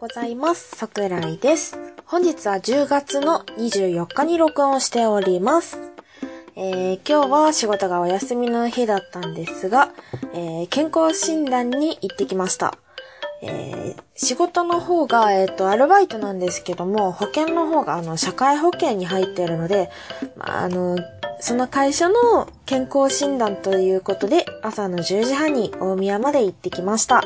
ございます。桜井です。本日は10月の24日に録音しております。えー、今日は仕事がお休みの日だったんですが、えー、健康診断に行ってきました。えー、仕事の方が、えっ、と、アルバイトなんですけども、保険の方が、あの、社会保険に入っているので、まあ、あの、その会社の健康診断ということで、朝の10時半に大宮まで行ってきました。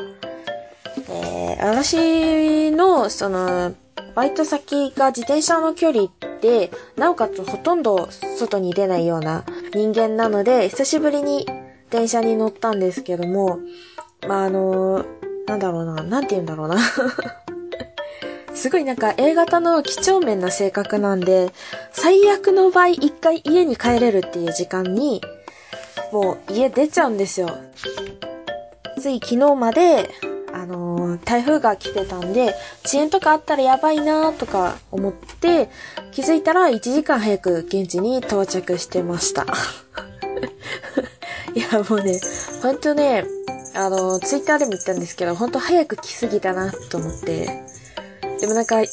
私の、その、バイト先が自転車の距離で、なおかつほとんど外に出ないような人間なので、久しぶりに電車に乗ったんですけども、まあ、あの、なんだろうな、なんて言うんだろうな。すごいなんか A 型の几帳面な性格なんで、最悪の場合一回家に帰れるっていう時間に、もう家出ちゃうんですよ。つい昨日まで、あのー、台風が来てたんで、遅延とかあったらやばいなとか思って、気づいたら1時間早く現地に到着してました。いや、もうね、ほんとね、あのー、ツイッターでも言ったんですけど、ほんと早く来すぎたなと思って。でもなんか、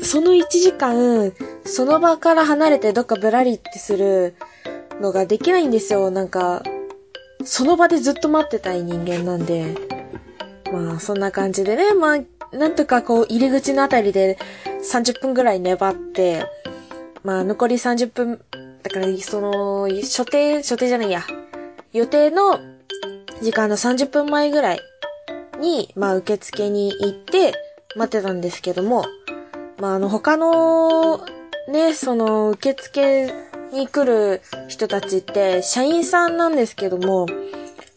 その1時間、その場から離れてどっかぶらりってするのができないんですよ。なんか、その場でずっと待ってたい人間なんで。まあ、そんな感じでね、まあ、なんとかこう、入り口のあたりで30分ぐらい粘って、まあ、残り30分、だから、その、所定、所定じゃないや、予定の時間の30分前ぐらいに、まあ、受付に行って、待ってたんですけども、まあ、あの、他の、ね、その、受付に来る人たちって、社員さんなんですけども、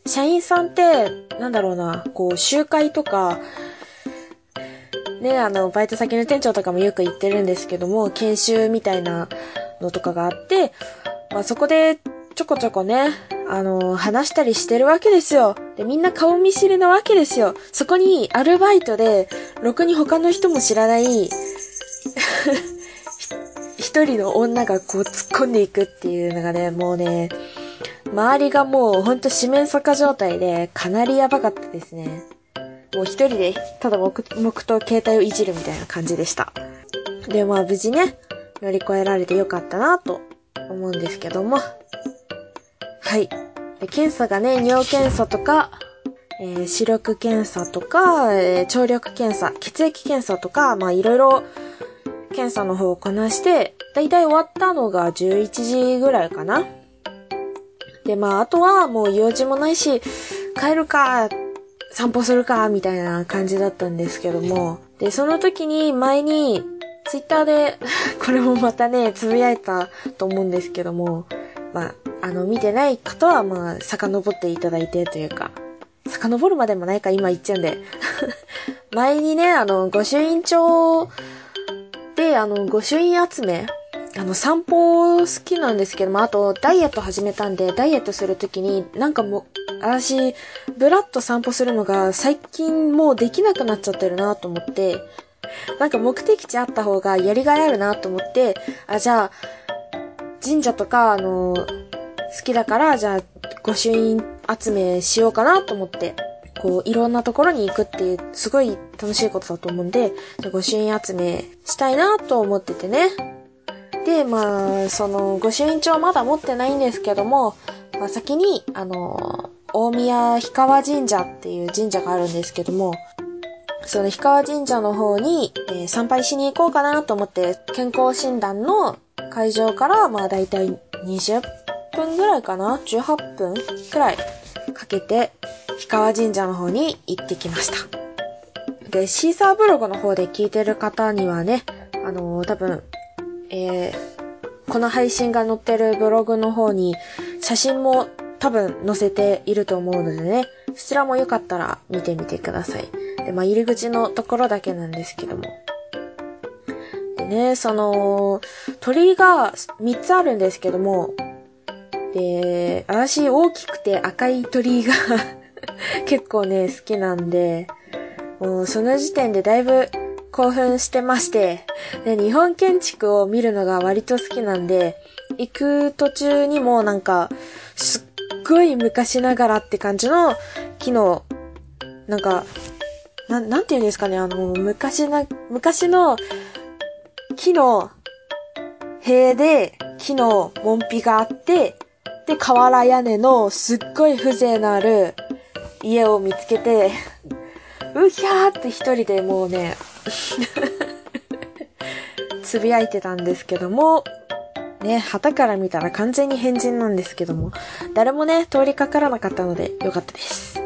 社員さんって、なんだろうな、こう、集会とか、ね、あの、バイト先の店長とかもよく言ってるんですけども、研修みたいなのとかがあって、まあ、そこで、ちょこちょこね、あの、話したりしてるわけですよ。で、みんな顔見知りなわけですよ。そこに、アルバイトで、ろくに他の人も知らない、一人の女がこう突っ込んでいくっていうのがね、もうね、周りがもうほんと四面楚歌状態で、かなりやばかったですね。もう一人で、ただ黙々と携帯をいじるみたいな感じでした。で、まあ無事ね、乗り越えられてよかったなと思うんですけども。はい。で検査がね、尿検査とか、えー視力検査とか、えー聴力検査、血液検査とか、まあいろいろ検査の方をこなして、だいたい終わったのが11時ぐらいかな。で、まああとはもう用事もないし、帰るか、散歩するか、みたいな感じだったんですけども。で、その時に前に、ツイッターで、これもまたね、つぶやいたと思うんですけども、まあ、あの、見てない方は、まあ、遡っていただいてというか、遡るまでもないか、今言っちゃうんで。前にね、あの、御朱印帳で、あの、御朱印集めあの、散歩好きなんですけども、あと、ダイエット始めたんで、ダイエットするときに、なんかもう、私、ブラッと散歩するのが最近もうできなくなっちゃってるなと思って、なんか目的地あった方がやりがいあるなと思って、あ、じゃあ、神社とか、あの、好きだから、じゃあ、御朱印集めしようかなと思って、こう、いろんなところに行くっていう、すごい楽しいことだと思うんで、じゃ御朱印集めしたいなと思っててね。で、まあ、その、御朱印帳まだ持ってないんですけども、まあ、先に、あの、大宮氷川神社っていう神社があるんですけども、その氷川神社の方に、えー参拝しに行こうかなと思って、健康診断の会場から、まあだいたい20分ぐらいかな ?18 分くらいかけて、氷川神社の方に行ってきました。で、シーサーブログの方で聞いてる方にはね、あのー多分、えーこの配信が載ってるブログの方に写真も多分載せていると思うのでね、そちらもよかったら見てみてください。で、まあ、入り口のところだけなんですけども。でね、その、鳥居が3つあるんですけども、で、私大きくて赤い鳥居が 結構ね、好きなんで、もうその時点でだいぶ興奮してまして、で、日本建築を見るのが割と好きなんで、行く途中にもなんか、すっごい昔ながらって感じの木の、なんか、な、なんて言うんですかね、あの、昔な、昔の木の塀で木の門扉があって、で、瓦屋根のすっごい風情のある家を見つけて、うひゃーって一人でもうね、つぶやいてたんですけども、ね、旗から見たら完全に変人なんですけども、誰もね、通りかからなかったのでよかったです。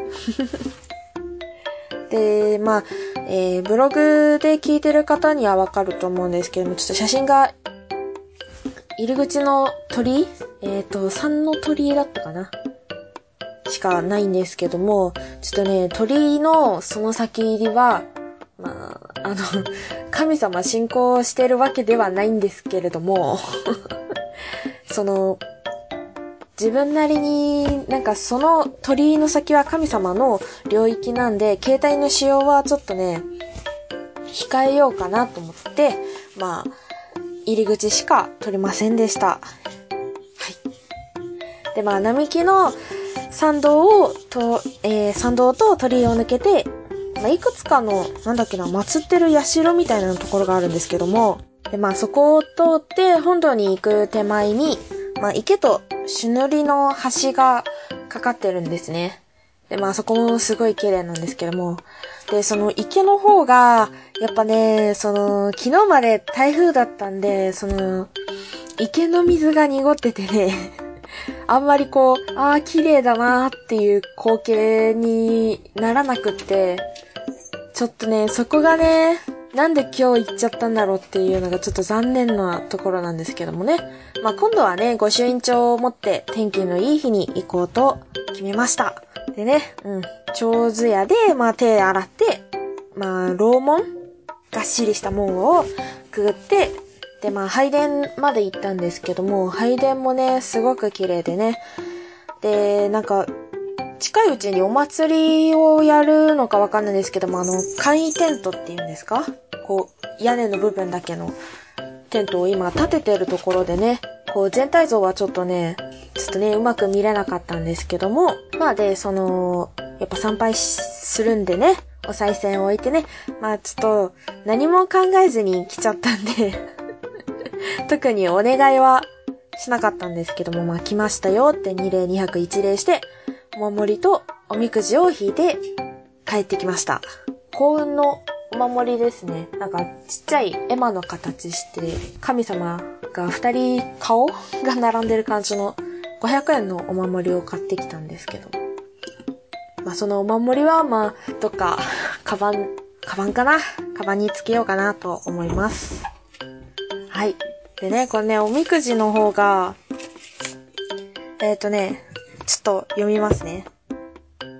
で、まあ、えー、ブログで聞いてる方にはわかると思うんですけども、ちょっと写真が、入り口の鳥えっ、ー、と、三の鳥居だったかな？しかないんですけども、ちょっとね、鳥居のその先入りは、まあ、あの、神様信仰してるわけではないんですけれども その、自分なりになんかその鳥居の先は神様の領域なんで、携帯の使用はちょっとね、控えようかなと思って、まあ、入り口しか取りませんでした。はい。で、まあ、並木の参道を、と、えー、参道と鳥居を抜けて、まあ、いくつかの、なんだっけな、祀ってる社みたいなところがあるんですけども、で、まあ、そこを通って本土に行く手前に、まあ、池と朱塗りの橋がかかってるんですね。で、まあ、そこもすごい綺麗なんですけども。で、その池の方が、やっぱね、その、昨日まで台風だったんで、その、池の水が濁っててね あんまりこう、ああ、綺麗だなーっていう光景にならなくって、ちょっとね、そこがね、なんで今日行っちゃったんだろうっていうのがちょっと残念なところなんですけどもね。まあ、今度はね、御朱印帳を持って天気のいい日に行こうと決めました。でね、うん。長図屋で、まあ、手洗って、まあ、楼門がっしりした門をくぐって、で、まあ、拝殿まで行ったんですけども、拝殿もね、すごく綺麗でね。で、なんか、近いうちにお祭りをやるのかわかんないですけども、あの、簡易テントっていうんですか？こう、屋根の部分だけのテントを今立ててるところでね、こう全体像はちょっとね、ちょっとね、うまく見れなかったんですけども、まあで、その、やっぱ参拝するんでね、お賽銭を置いてね、まあちょっと何も考えずに来ちゃったんで 特にお願いはしなかったんですけども、まあ来ましたよって2例2泊1例して、お守りとおみくじを引いて帰ってきました。幸運のお守りですね。なんかちっちゃい絵馬の形して、神様が二人顔が並んでる感じの500円のお守りを買ってきたんですけど。まあそのお守りはまあ、どっか、カバン、カバンかな？カバンにつけようかなと思います。はい。でね、これね、おみくじの方が、えっ、ー、とね、ちょっと読みますね。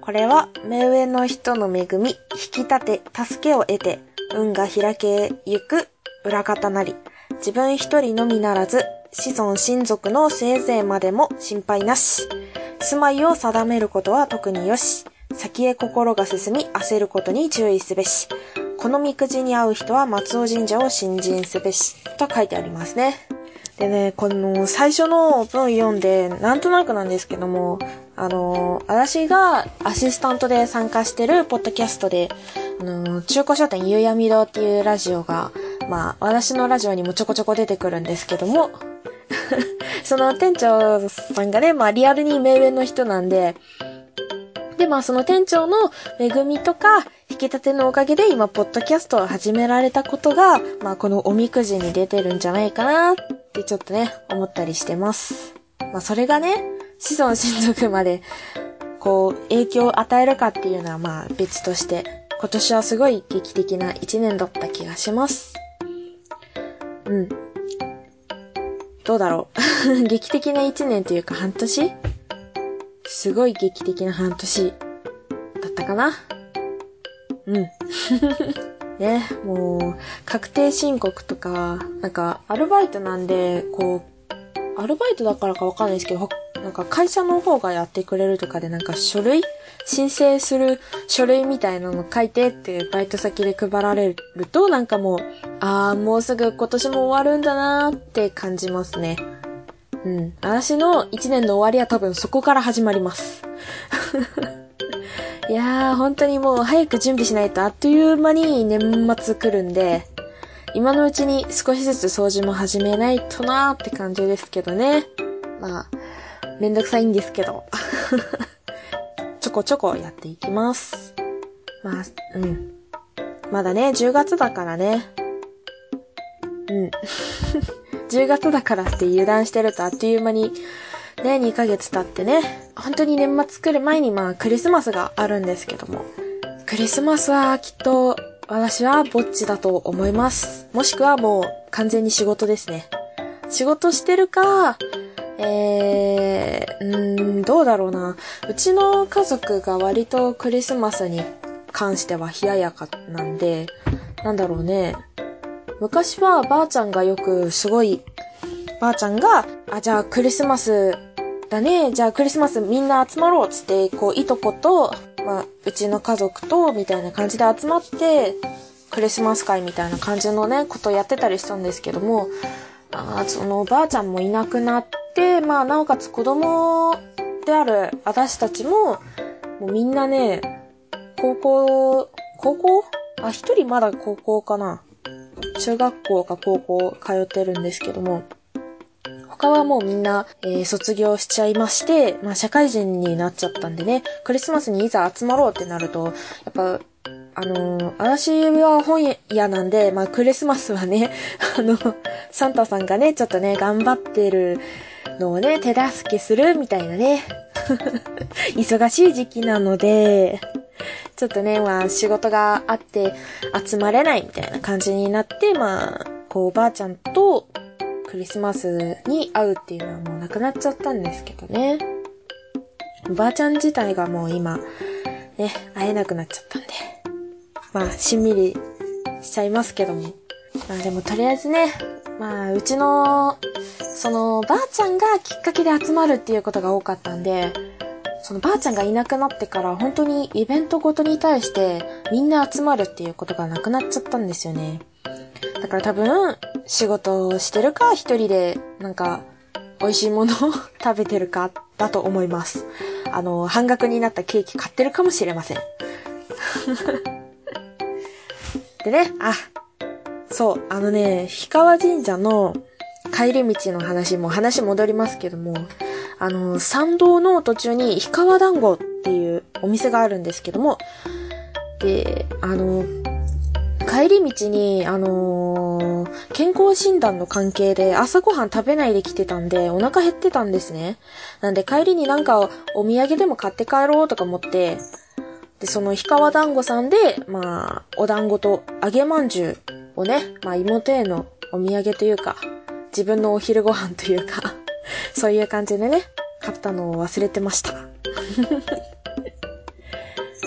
これは、目上の人の恵み、引き立て、助けを得て、運が開けゆく裏方なり、自分一人のみならず、子孫親族のせいぜいまでも心配なし。住まいを定めることは特によし。先へ心が進み焦ることに注意すべし。このみくじに合う人は松尾神社を新人すべし。と書いてありますね。でね、この最初の文読んで、なんとなくなんですけども、あの、私がアシスタントで参加してるポッドキャストで、あの、中古書店ゆうやみ堂っていうラジオが、まあ、私のラジオにもちょこちょこ出てくるんですけども、その店長さんがね、まあリアルに目上の人なんで、で、まあその店長の恵みとか、引き立てのおかげで今、ポッドキャストを始められたことが、まあこのおみくじに出てるんじゃないかなってちょっとね、思ったりしてます。まあそれがね、子孫親族まで、こう、影響を与えるかっていうのはまあ別として、今年はすごい劇的な一年だった気がします。うん。どうだろう。劇的な一年というか半年？すごい劇的な半年だったかなうん。ね、もう、確定申告とか、なんか、アルバイトなんで、こう、アルバイトだからかわかんないですけど、なんか会社の方がやってくれるとかで、なんか書類申請する書類みたいなの書いてってバイト先で配られると、なんかもう、あー、もうすぐ今年も終わるんだなーって感じますね。うん。私の一年の終わりは多分そこから始まります。いやー、本当にもう早く準備しないとあっという間に年末来るんで、今のうちに少しずつ掃除も始めないとなーって感じですけどね。まあ、めんどくさいんですけど。ちょこちょこやっていきます。まあ、うん。まだね、10月だからね。うん。10月だからって油断してるとあっという間に、ね、2ヶ月経ってね、本当に年末来る前にまあクリスマスがあるんですけども、クリスマスはきっと私はぼっちだと思います。もしくはもう完全に仕事ですね。仕事してるか、えー、うーん、どうだろうな。うちの家族が割とクリスマスに関しては冷ややかなんで、なんだろうね。昔はばあちゃんがよくすごい、ばあちゃんが、あ、じゃあクリスマスだね。じゃあクリスマスみんな集まろうつって、こう、いとこと、まあ、うちの家族と、みたいな感じで集まって、クリスマス会みたいな感じのね、ことやってたりしたんですけども、あそのお、ばあちゃんもいなくなって、まあ、なおかつ子供である私たちも、もうみんなね、高校、高校？あ、一人まだ高校かな。中学校か高校通ってるんですけども、他はもうみんな、えー、卒業しちゃいまして、まあ社会人になっちゃったんでね、クリスマスにいざ集まろうってなると、やっぱ、あのー、私は本屋なんで、まあクリスマスはね、あの、サンタさんがね、ちょっとね、頑張ってるのをね、手助けするみたいなね、忙しい時期なので、ちょっとね、まあ仕事があって集まれないみたいな感じになって、まあ、こうおばあちゃんとクリスマスに会うっていうのはもうなくなっちゃったんですけどね。おばあちゃん自体がもう今、ね、会えなくなっちゃったんで。まあ、しんみりしちゃいますけども。まあでもとりあえずね、まあ、うちの、その、ばあちゃんがきっかけで集まるっていうことが多かったんで、そのばあちゃんがいなくなってから本当にイベントごとに対してみんな集まるっていうことがなくなっちゃったんですよね。だから多分仕事をしてるか一人でなんか美味しいものを 食べてるかだと思います。あの、半額になったケーキ買ってるかもしれません。でね、あ、そう、あのね、氷川神社の帰り道の話も話戻りますけども、あの、参道の途中に氷川団子っていうお店があるんですけども、で、あの、帰り道に、あのー、健康診断の関係で朝ごはん食べないで来てたんで、お腹減ってたんですね。なんで帰りになんかお土産でも買って帰ろうとか思って、で、その氷川団子さんで、まあ、お団子と揚げまんじゅうをね、まあ妹へのお土産というか、自分のお昼ご飯というか そういう感じでね、買ったのを忘れてました。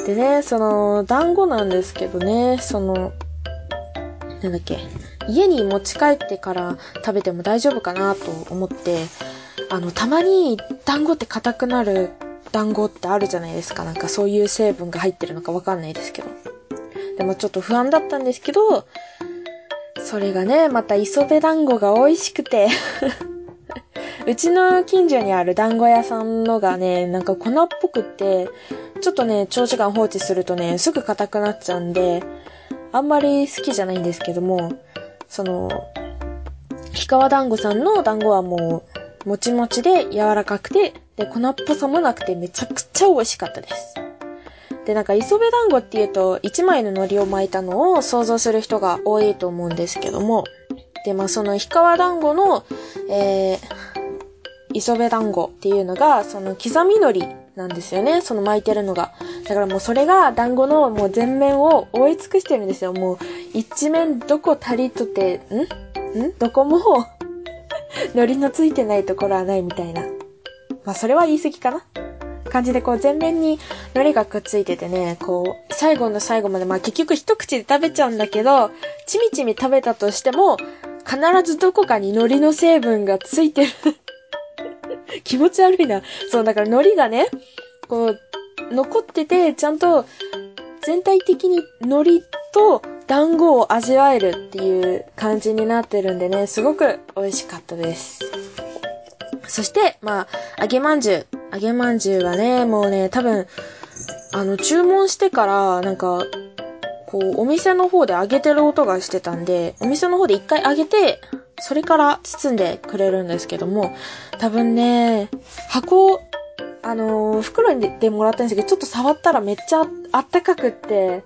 でね、その、団子なんですけどね、その、なんだっけ、家に持ち帰ってから食べても大丈夫かなと思って、あの、たまに団子って硬くなる団子ってあるじゃないですか。なんかそういう成分が入ってるのかわかんないですけど。でもちょっと不安だったんですけど、それがね、また磯辺団子が美味しくて うちの近所にある団子屋さんのがね、なんか粉っぽくって、ちょっとね、長時間放置するとね、すぐ硬くなっちゃうんで、あんまり好きじゃないんですけども、その、氷川団子さんの団子はもう、もちもちで柔らかくて、で、粉っぽさもなくてめちゃくちゃ美味しかったです。で、なんか磯辺団子っていうと、一枚の海苔を巻いたのを想像する人が多いと思うんですけども、で、まあその氷川団子の、えー、磯辺団子っていうのが、その刻み海苔なんですよね。その巻いてるのが。だからもうそれが団子のもう全面を覆い尽くしてるんですよ。もう一面どこ足りとて、ん？ん？どこも 海苔のついてないところはないみたいな。まあそれは言い過ぎかな感じでこう全面に海苔がくっついててね、こう最後の最後までまあ結局一口で食べちゃうんだけど、ちみちみ食べたとしても、必ずどこかに海苔の成分がついてる 気持ち悪いな。そう、だから海苔がね、こう、残ってて、ちゃんと全体的に海苔と団子を味わえるっていう感じになってるんでね、すごく美味しかったです。そして、まあ、揚げまんじゅう。揚げまんじゅうはね、もうね、多分、あの、注文してから、なんか、こう、お店の方で揚げてる音がしてたんで、お店の方で一回揚げて、それから包んでくれるんですけども、多分ね、箱、あのー、袋にでもらったんですけど、ちょっと触ったらめっちゃあったかくって、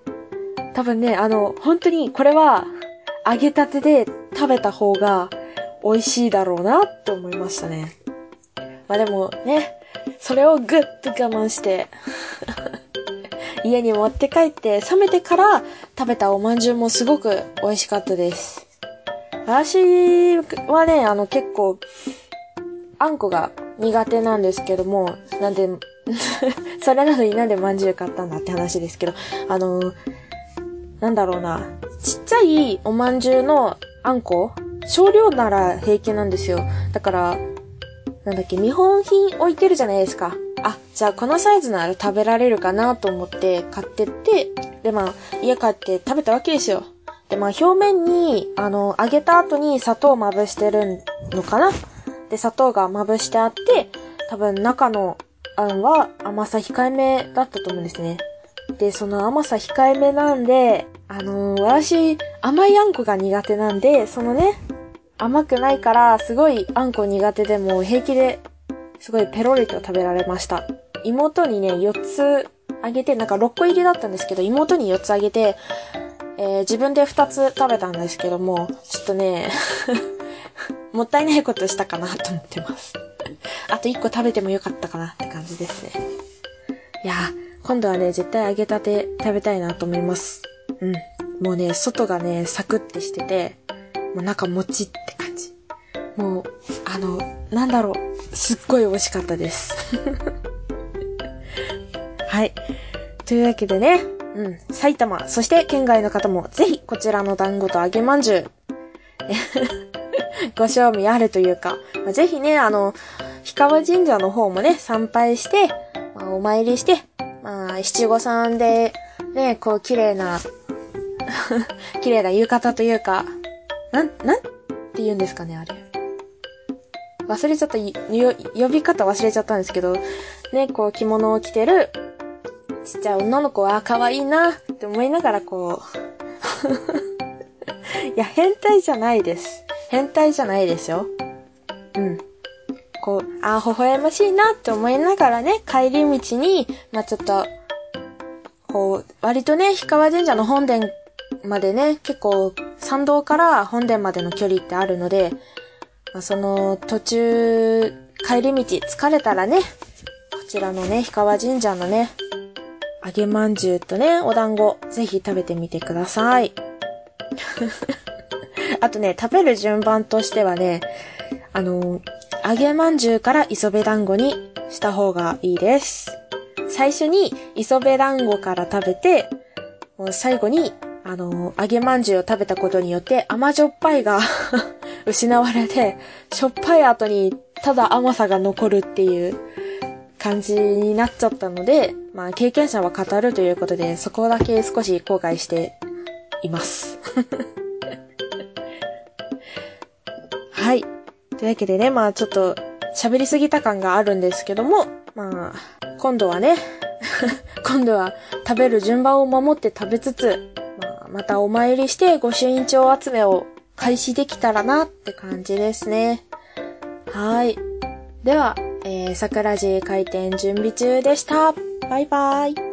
多分ね、あの、本当にこれは揚げたてで食べた方が美味しいだろうなって思いましたね。まあでもね、それをぐっと我慢して 家に持って帰って冷めてから食べたおまんじゅうもすごく美味しかったです。私はね、あの結構、あんこが苦手なんですけども、なんで、それなのになんでまんじゅう買ったんだって話ですけど、あの、なんだろうな、ちっちゃいおまんじゅうのあんこ少量なら平気なんですよ。だから、なんだっけ、見本品置いてるじゃないですか。あ、じゃあこのサイズなら食べられるかなと思って買ってって、でまあ、家帰って食べたわけですよ。でまあ、表面に、あの、揚げた後に砂糖をまぶしてるのかな？で、砂糖がまぶしてあって、多分中のあんは甘さ控えめだったと思うんですね。で、その甘さ控えめなんで、あのー、私、甘いあんこが苦手なんで、そのね、甘くないから、すごいあんこ苦手でも平気で、すごいペロリと食べられました。妹にね、4つあげて、なんか6個入りだったんですけど、妹に4つあげて、えー、自分で2つ食べたんですけども、ちょっとね もったいないことしたかなと思ってます。あと1個食べてもよかったかなって感じですね。いや今度はね、絶対揚げたて食べたいなと思います。うん。もうね、外がね、サクってしてて、もう中もちって感じ。もう、あの、なんだろう、すっごい美味しかったです。はい。というわけでね、うん、埼玉、そして県外の方もぜひこちらの団子と揚げまんじゅう、ご賞味あるというか、まあ、ぜひね、あの、氷川神社の方もね、参拝して、まあ、お参りして、まあ、七五三で、ね、こう、綺麗な 綺麗な浴衣というか、なん、なんって言うんですかね、あれ。忘れちゃった、呼び方忘れちゃったんですけど、ね、こう着物を着てるちっちゃい女の子は可愛いなって思いながらこう いや、変態じゃないです。変態じゃないですよ。うん。こう、あ、微笑ましいなって思いながらね、帰り道に、まあ、ちょっと、こう、割とね、氷川神社の本殿までね、結構参道から本殿までの距離ってあるので、まあ、その途中、帰り道疲れたらね、こちらのね、氷川神社のね、揚げまんじゅうとね、お団子、ぜひ食べてみてください。あとね、食べる順番としてはね、あの、揚げまんじゅうから磯辺団子にした方がいいです。最初に磯辺団子から食べて、もう最後にあの、揚げまんじゅうを食べたことによって甘じょっぱいが 失われて、しょっぱい後にただ甘さが残るっていう感じになっちゃったので、まあ経験者は語るということで、そこだけ少し後悔しています。はい。というわけでね、まあちょっと喋りすぎた感があるんですけども、まあ、今度はね、今度は食べる順番を守って食べつつ、まあ、またお参りして御朱印帳集めを開始できたらなって感じですね。はい。では、えー、桜寺開店準備中でした。バイバイ。